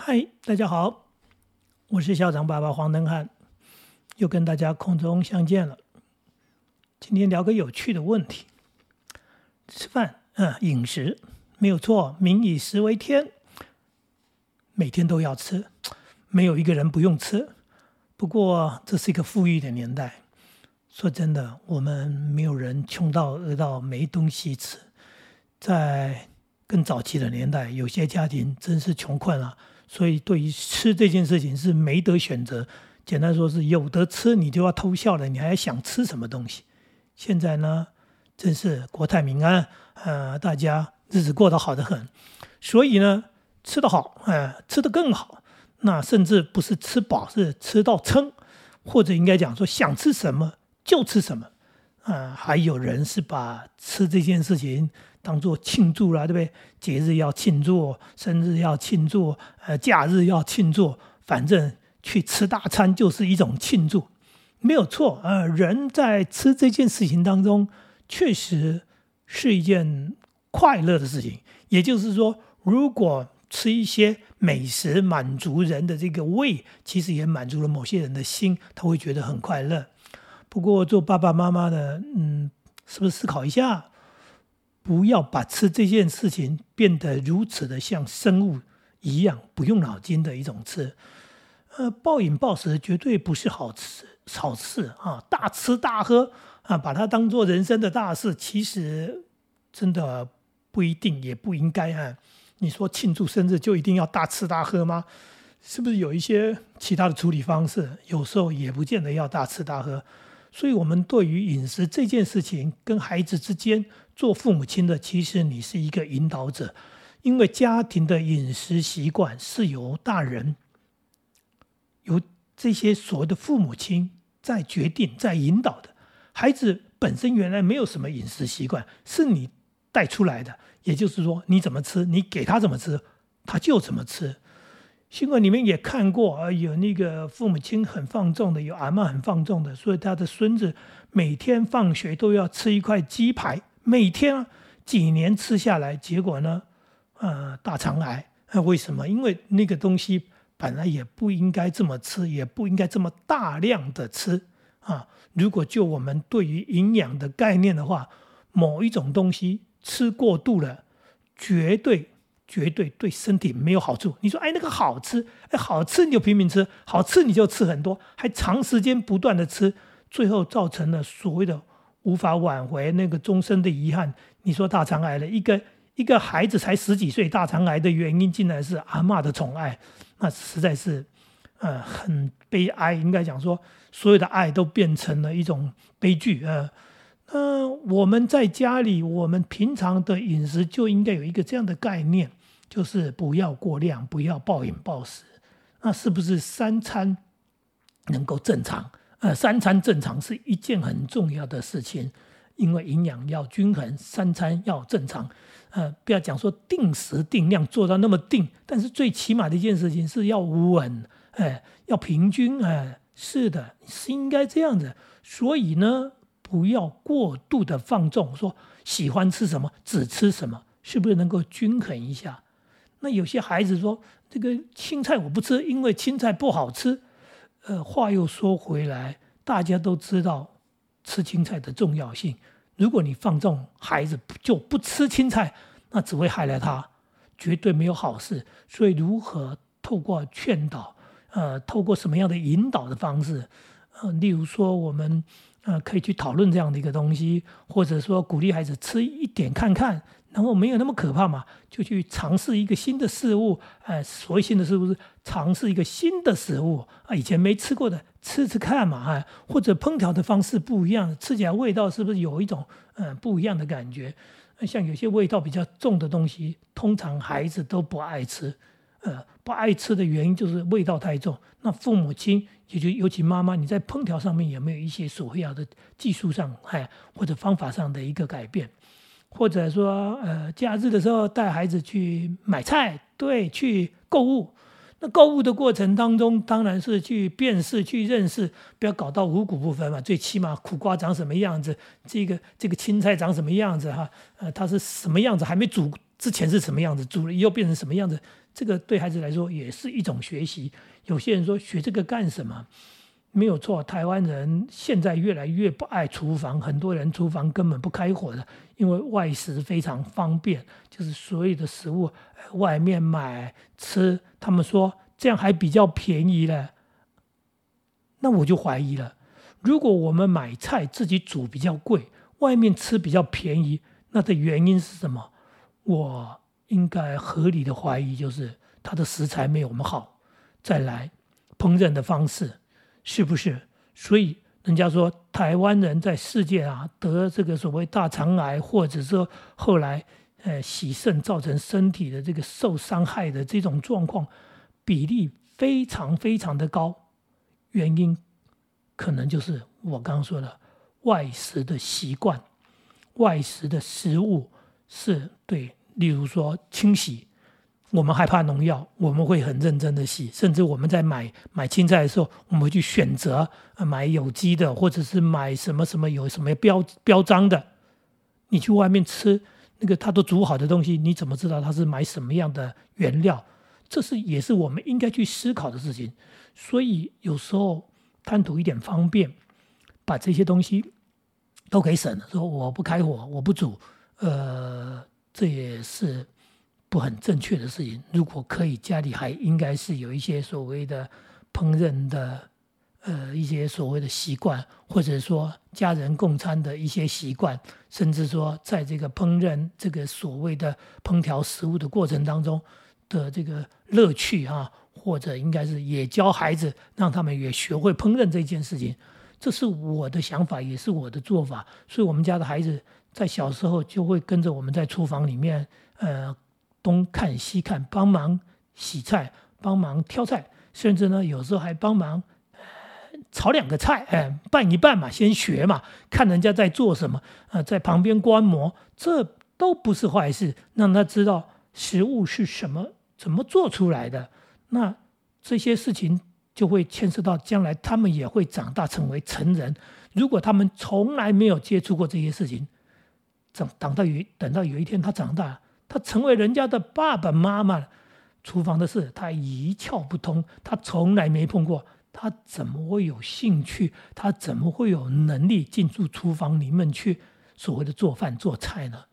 嗨，大家好，我是校长爸爸黄登汉，又跟大家空中相见了。今天聊个有趣的问题：吃饭，嗯，饮食没有错，民以食为天，每天都要吃，没有一个人不用吃。不过这是一个富裕的年代，说真的，我们没有人穷到饿到没东西吃。在更早期的年代，有些家庭真是穷困了。所以，对于吃这件事情是没得选择。简单说，是有得吃，你就要偷笑了，你还想吃什么东西？现在呢，真是国泰民安，呃，大家日子过得好的很。所以呢，吃得好，呃，吃得更好。那甚至不是吃饱，是吃到撑，或者应该讲说，想吃什么就吃什么。啊，还有人是把吃这件事情。当做庆祝啦，对不对？节日要庆祝，生日要庆祝，呃，假日要庆祝，反正去吃大餐就是一种庆祝，没有错。呃，人在吃这件事情当中，确实是一件快乐的事情。也就是说，如果吃一些美食满足人的这个胃，其实也满足了某些人的心，他会觉得很快乐。不过，做爸爸妈妈的，嗯，是不是思考一下？不要把吃这件事情变得如此的像生物一样不用脑筋的一种吃，呃，暴饮暴食绝对不是好吃好事啊！大吃大喝啊，把它当做人生的大事，其实真的不一定，也不应该啊。你说庆祝生日就一定要大吃大喝吗？是不是有一些其他的处理方式？有时候也不见得要大吃大喝。所以，我们对于饮食这件事情，跟孩子之间做父母亲的，其实你是一个引导者，因为家庭的饮食习惯是由大人、由这些所谓的父母亲在决定、在引导的。孩子本身原来没有什么饮食习惯，是你带出来的。也就是说，你怎么吃，你给他怎么吃，他就怎么吃。新闻里面也看过啊，有那个父母亲很放纵的，有阿妈很放纵的，所以他的孙子每天放学都要吃一块鸡排，每天几年吃下来，结果呢，呃，大肠癌。那为什么？因为那个东西本来也不应该这么吃，也不应该这么大量的吃啊。如果就我们对于营养的概念的话，某一种东西吃过度了，绝对。绝对对身体没有好处。你说，哎，那个好吃，哎，好吃你就拼命吃，好吃你就吃很多，还长时间不断的吃，最后造成了所谓的无法挽回那个终身的遗憾。你说大肠癌了，一个一个孩子才十几岁，大肠癌的原因竟然是阿妈的宠爱，那实在是，呃，很悲哀。应该讲说，所有的爱都变成了一种悲剧，呃。那我们在家里，我们平常的饮食就应该有一个这样的概念。就是不要过量，不要暴饮暴食。那是不是三餐能够正常？呃，三餐正常是一件很重要的事情，因为营养要均衡，三餐要正常。呃，不要讲说定时定量做到那么定，但是最起码的一件事情是要稳，哎，要平均，哎，是的，是应该这样子。所以呢，不要过度的放纵，说喜欢吃什么只吃什么，是不是能够均衡一下？那有些孩子说：“这个青菜我不吃，因为青菜不好吃。”呃，话又说回来，大家都知道吃青菜的重要性。如果你放纵孩子就不吃青菜，那只会害了他，绝对没有好事。所以，如何透过劝导，呃，透过什么样的引导的方式，呃，例如说，我们呃可以去讨论这样的一个东西，或者说鼓励孩子吃一点看看。然后没有那么可怕嘛，就去尝试一个新的事物，哎，所谓新的事物是尝试一个新的食物啊，以前没吃过的，吃吃看嘛，哎，或者烹调的方式不一样，吃起来味道是不是有一种嗯不一样的感觉？像有些味道比较重的东西，通常孩子都不爱吃，呃，不爱吃的原因就是味道太重。那父母亲也就尤其妈妈，你在烹调上面有没有一些所谓的技术上，哎，或者方法上的一个改变？或者说，呃，假日的时候带孩子去买菜，对，去购物。那购物的过程当中，当然是去辨识、去认识，不要搞到五谷不分嘛。最起码苦瓜长什么样子，这个这个青菜长什么样子哈，呃，它是什么样子，还没煮之前是什么样子，煮了以后变成什么样子，这个对孩子来说也是一种学习。有些人说学这个干什么？没有错，台湾人现在越来越不爱厨房，很多人厨房根本不开火的，因为外食非常方便，就是所有的食物外面买吃，他们说这样还比较便宜呢。那我就怀疑了，如果我们买菜自己煮比较贵，外面吃比较便宜，那的原因是什么？我应该合理的怀疑就是它的食材没有我们好，再来烹饪的方式。是不是？所以人家说台湾人在世界啊得这个所谓大肠癌，或者说后来呃洗肾造成身体的这个受伤害的这种状况比例非常非常的高，原因可能就是我刚刚说的外食的习惯，外食的食物是对，例如说清洗。我们害怕农药，我们会很认真的洗，甚至我们在买买青菜的时候，我们会去选择买有机的，或者是买什么什么有什么标标章的。你去外面吃那个他都煮好的东西，你怎么知道他是买什么样的原料？这是也是我们应该去思考的事情。所以有时候贪图一点方便，把这些东西都给省了，说我不开火，我不煮，呃，这也是。不很正确的事情。如果可以，家里还应该是有一些所谓的烹饪的，呃，一些所谓的习惯，或者说家人共餐的一些习惯，甚至说在这个烹饪这个所谓的烹调食物的过程当中的这个乐趣啊，或者应该是也教孩子，让他们也学会烹饪这件事情。这是我的想法，也是我的做法。所以，我们家的孩子在小时候就会跟着我们在厨房里面，呃。东看西看，帮忙洗菜，帮忙挑菜，甚至呢，有时候还帮忙炒两个菜，哎，拌一拌嘛，先学嘛，看人家在做什么，啊，在旁边观摩，这都不是坏事，让他知道食物是什么，怎么做出来的。那这些事情就会牵涉到将来他们也会长大成为成人。如果他们从来没有接触过这些事情，等等到有等到有一天他长大。他成为人家的爸爸妈妈，厨房的事他一窍不通，他从来没碰过，他怎么会有兴趣？他怎么会有能力进入厨房里面去所谓的做饭做菜呢？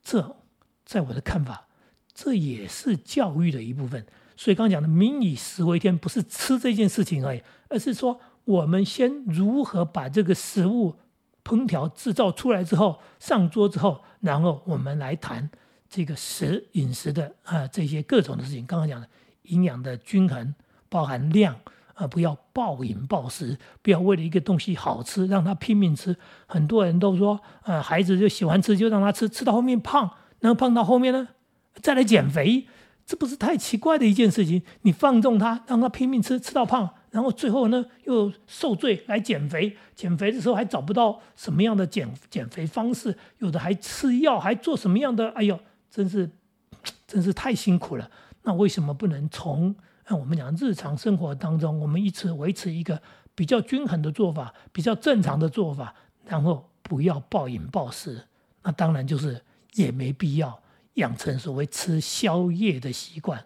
这在我的看法，这也是教育的一部分。所以刚刚讲的“民以食为天”，不是吃这件事情而已，而是说我们先如何把这个食物烹调制造出来之后上桌之后，然后我们来谈。这个食饮食的啊，这些各种的事情，刚刚讲的营养的均衡，包含量啊，不要暴饮暴食，不要为了一个东西好吃让他拼命吃。很多人都说，呃，孩子就喜欢吃，就让他吃，吃到后面胖，然后胖到后面呢，再来减肥，这不是太奇怪的一件事情？你放纵他，让他拼命吃，吃到胖，然后最后呢又受罪来减肥，减肥的时候还找不到什么样的减减肥方式，有的还吃药，还做什么样的？哎呦！真是，真是太辛苦了。那为什么不能从我们讲日常生活当中，我们一直维持一个比较均衡的做法，比较正常的做法，然后不要暴饮暴食？那当然就是也没必要养成所谓吃宵夜的习惯。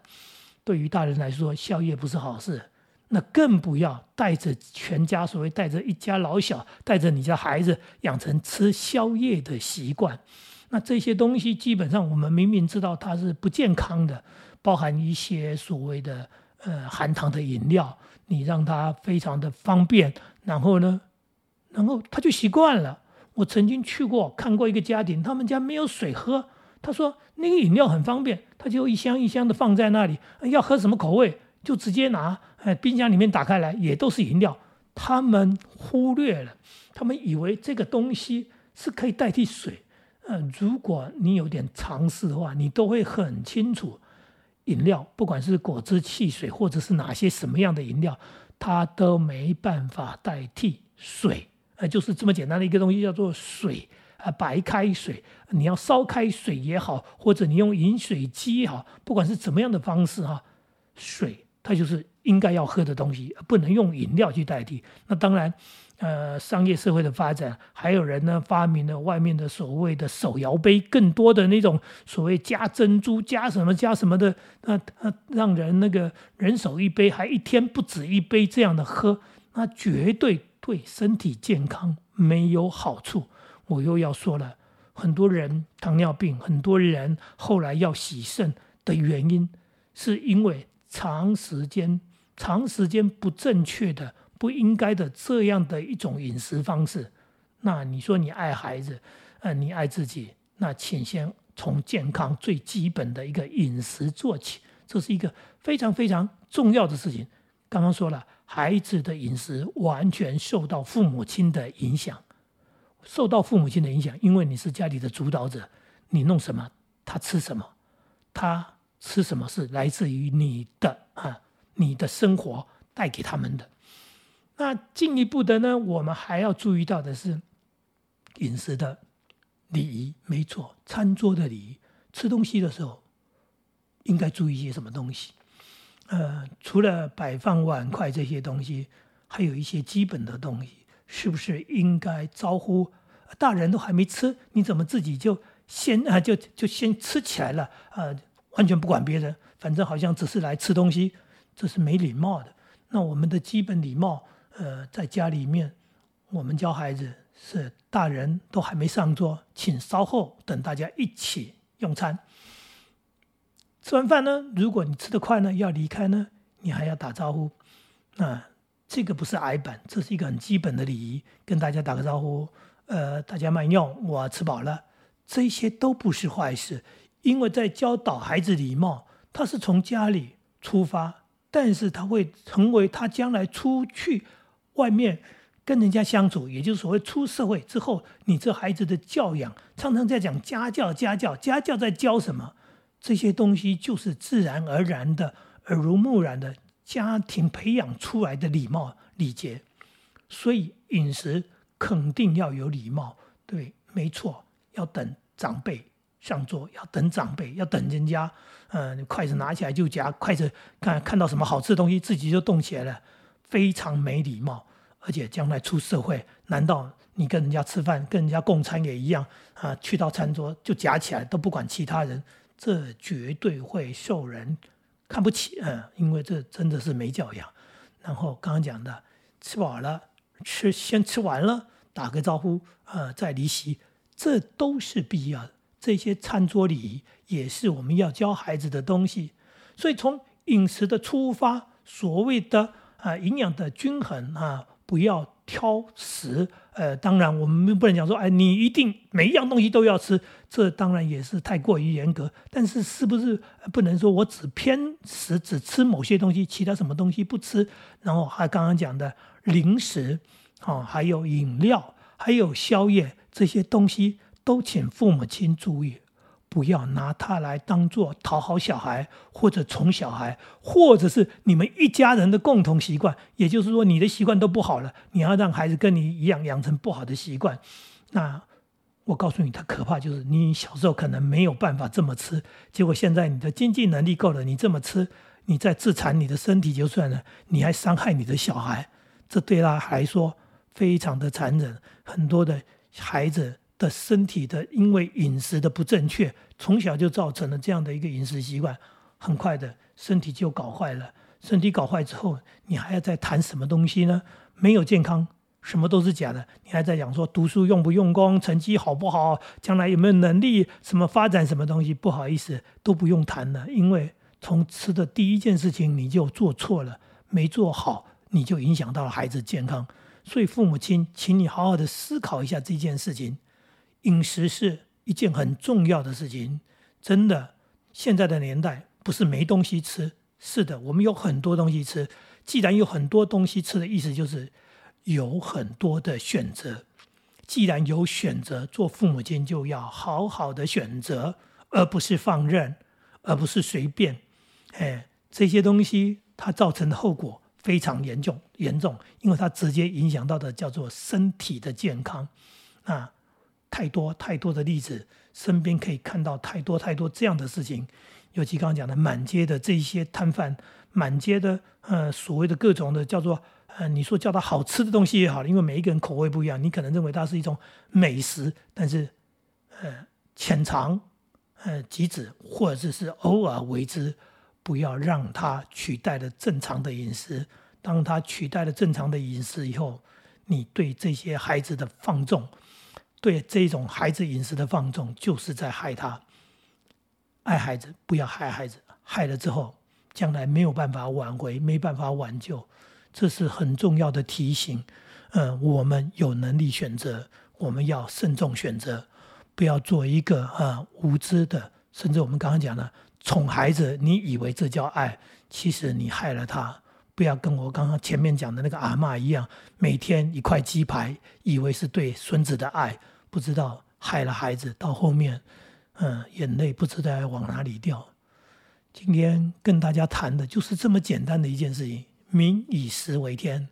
对于大人来说，宵夜不是好事，那更不要带着全家，所谓带着一家老小，带着你家孩子养成吃宵夜的习惯。那这些东西基本上，我们明明知道它是不健康的，包含一些所谓的呃含糖的饮料，你让它非常的方便，然后呢，然后他就习惯了。我曾经去过看过一个家庭，他们家没有水喝，他说那个饮料很方便，他就一箱一箱的放在那里，要喝什么口味就直接拿，哎，冰箱里面打开来也都是饮料。他们忽略了，他们以为这个东西是可以代替水。嗯，如果你有点常识的话，你都会很清楚，饮料不管是果汁、汽水，或者是哪些什么样的饮料，它都没办法代替水。呃，就是这么简单的一个东西，叫做水啊，白开水。你要烧开水也好，或者你用饮水机也好，不管是怎么样的方式哈，水它它就是应该要喝的东西，不能用饮料去代替。那当然。呃，商业社会的发展，还有人呢发明了外面的所谓的手摇杯，更多的那种所谓加珍珠、加什么、加什么的，那那让人那个人手一杯，还一天不止一杯这样的喝，那绝对对身体健康没有好处。我又要说了，很多人糖尿病，很多人后来要洗肾的原因，是因为长时间、长时间不正确的。不应该的这样的一种饮食方式，那你说你爱孩子，呃，你爱自己，那请先从健康最基本的一个饮食做起，这是一个非常非常重要的事情。刚刚说了，孩子的饮食完全受到父母亲的影响，受到父母亲的影响，因为你是家里的主导者，你弄什么，他吃什么，他吃什么是来自于你的啊，你的生活带给他们的。那进一步的呢，我们还要注意到的是饮食的礼仪，没错，餐桌的礼仪，吃东西的时候应该注意些什么东西？呃，除了摆放碗筷这些东西，还有一些基本的东西，是不是应该招呼？大人都还没吃，你怎么自己就先啊就就先吃起来了？呃，完全不管别人，反正好像只是来吃东西，这是没礼貌的。那我们的基本礼貌。呃，在家里面，我们教孩子是大人都还没上桌，请稍后等大家一起用餐。吃完饭呢，如果你吃得快呢，要离开呢，你还要打招呼。那这个不是矮板，这是一个很基本的礼仪，跟大家打个招呼。呃，大家慢用，我吃饱了。这些都不是坏事，因为在教导孩子礼貌，他是从家里出发，但是他会成为他将来出去。外面跟人家相处，也就是所谓出社会之后，你这孩子的教养，常常在讲家教，家教，家教在教什么？这些东西就是自然而然的、耳濡目染的家庭培养出来的礼貌礼节。所以饮食肯定要有礼貌，对，没错，要等长辈上桌，要等长辈，要等人家，嗯，筷子拿起来就夹，筷子看看到什么好吃的东西，自己就动起来了。非常没礼貌，而且将来出社会，难道你跟人家吃饭，跟人家共餐也一样啊？去到餐桌就夹起来，都不管其他人，这绝对会受人看不起啊！因为这真的是没教养。然后刚刚讲的，吃饱了，吃先吃完了，打个招呼，呃，再离席，这都是必要的。这些餐桌礼仪也是我们要教孩子的东西。所以从饮食的出发，所谓的。啊，营养的均衡啊，不要挑食。呃，当然我们不能讲说，哎，你一定每一样东西都要吃，这当然也是太过于严格。但是是不是不能说我只偏食，只吃某些东西，其他什么东西不吃？然后还刚刚讲的零食，啊，还有饮料，还有宵夜这些东西，都请父母亲注意。不要拿它来当做讨好小孩，或者宠小孩，或者是你们一家人的共同习惯。也就是说，你的习惯都不好了，你要让孩子跟你一样养成不好的习惯。那我告诉你，他可怕就是你小时候可能没有办法这么吃，结果现在你的经济能力够了，你这么吃，你再自残你的身体就算了，你还伤害你的小孩，这对他来说非常的残忍。很多的孩子。的身体的，因为饮食的不正确，从小就造成了这样的一个饮食习惯，很快的身体就搞坏了。身体搞坏之后，你还要再谈什么东西呢？没有健康，什么都是假的。你还在讲说读书用不用功，成绩好不好，将来有没有能力，什么发展什么东西？不好意思，都不用谈了，因为从吃的第一件事情你就做错了，没做好，你就影响到了孩子健康。所以父母亲，请你好好的思考一下这件事情。饮食是一件很重要的事情，真的。现在的年代不是没东西吃，是的，我们有很多东西吃。既然有很多东西吃的意思就是有很多的选择。既然有选择，做父母亲就要好好的选择，而不是放任，而不是随便。哎，这些东西它造成的后果非常严重，严重，因为它直接影响到的叫做身体的健康啊。太多太多的例子，身边可以看到太多太多这样的事情。尤其刚刚讲的满街的这些摊贩，满街的呃所谓的各种的叫做呃你说叫它好吃的东西也好，因为每一个人口味不一样，你可能认为它是一种美食，但是呃浅尝呃即止，或者是偶尔为之，不要让它取代了正常的饮食。当它取代了正常的饮食以后，你对这些孩子的放纵。对这种孩子饮食的放纵，就是在害他。爱孩子，不要害孩子，害了之后，将来没有办法挽回，没办法挽救，这是很重要的提醒。嗯，我们有能力选择，我们要慎重选择，不要做一个啊无知的，甚至我们刚刚讲的宠孩子，你以为这叫爱，其实你害了他。不要跟我刚刚前面讲的那个阿妈一样，每天一块鸡排，以为是对孙子的爱。不知道害了孩子，到后面，嗯，眼泪不知道要往哪里掉。今天跟大家谈的就是这么简单的一件事情：民以食为天，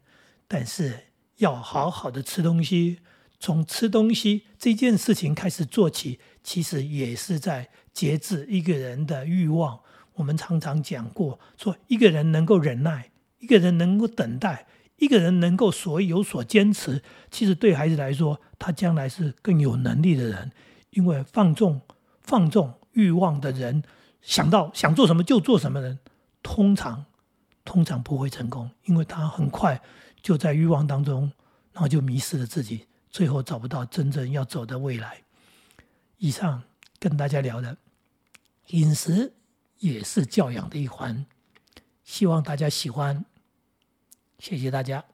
但是要好好的吃东西。从吃东西这件事情开始做起，其实也是在节制一个人的欲望。我们常常讲过，说一个人能够忍耐，一个人能够等待。一个人能够所有所坚持，其实对孩子来说，他将来是更有能力的人。因为放纵、放纵欲望的人，想到想做什么就做什么人，通常通常不会成功，因为他很快就在欲望当中，然后就迷失了自己，最后找不到真正要走的未来。以上跟大家聊的饮食也是教养的一环，希望大家喜欢。谢谢大家。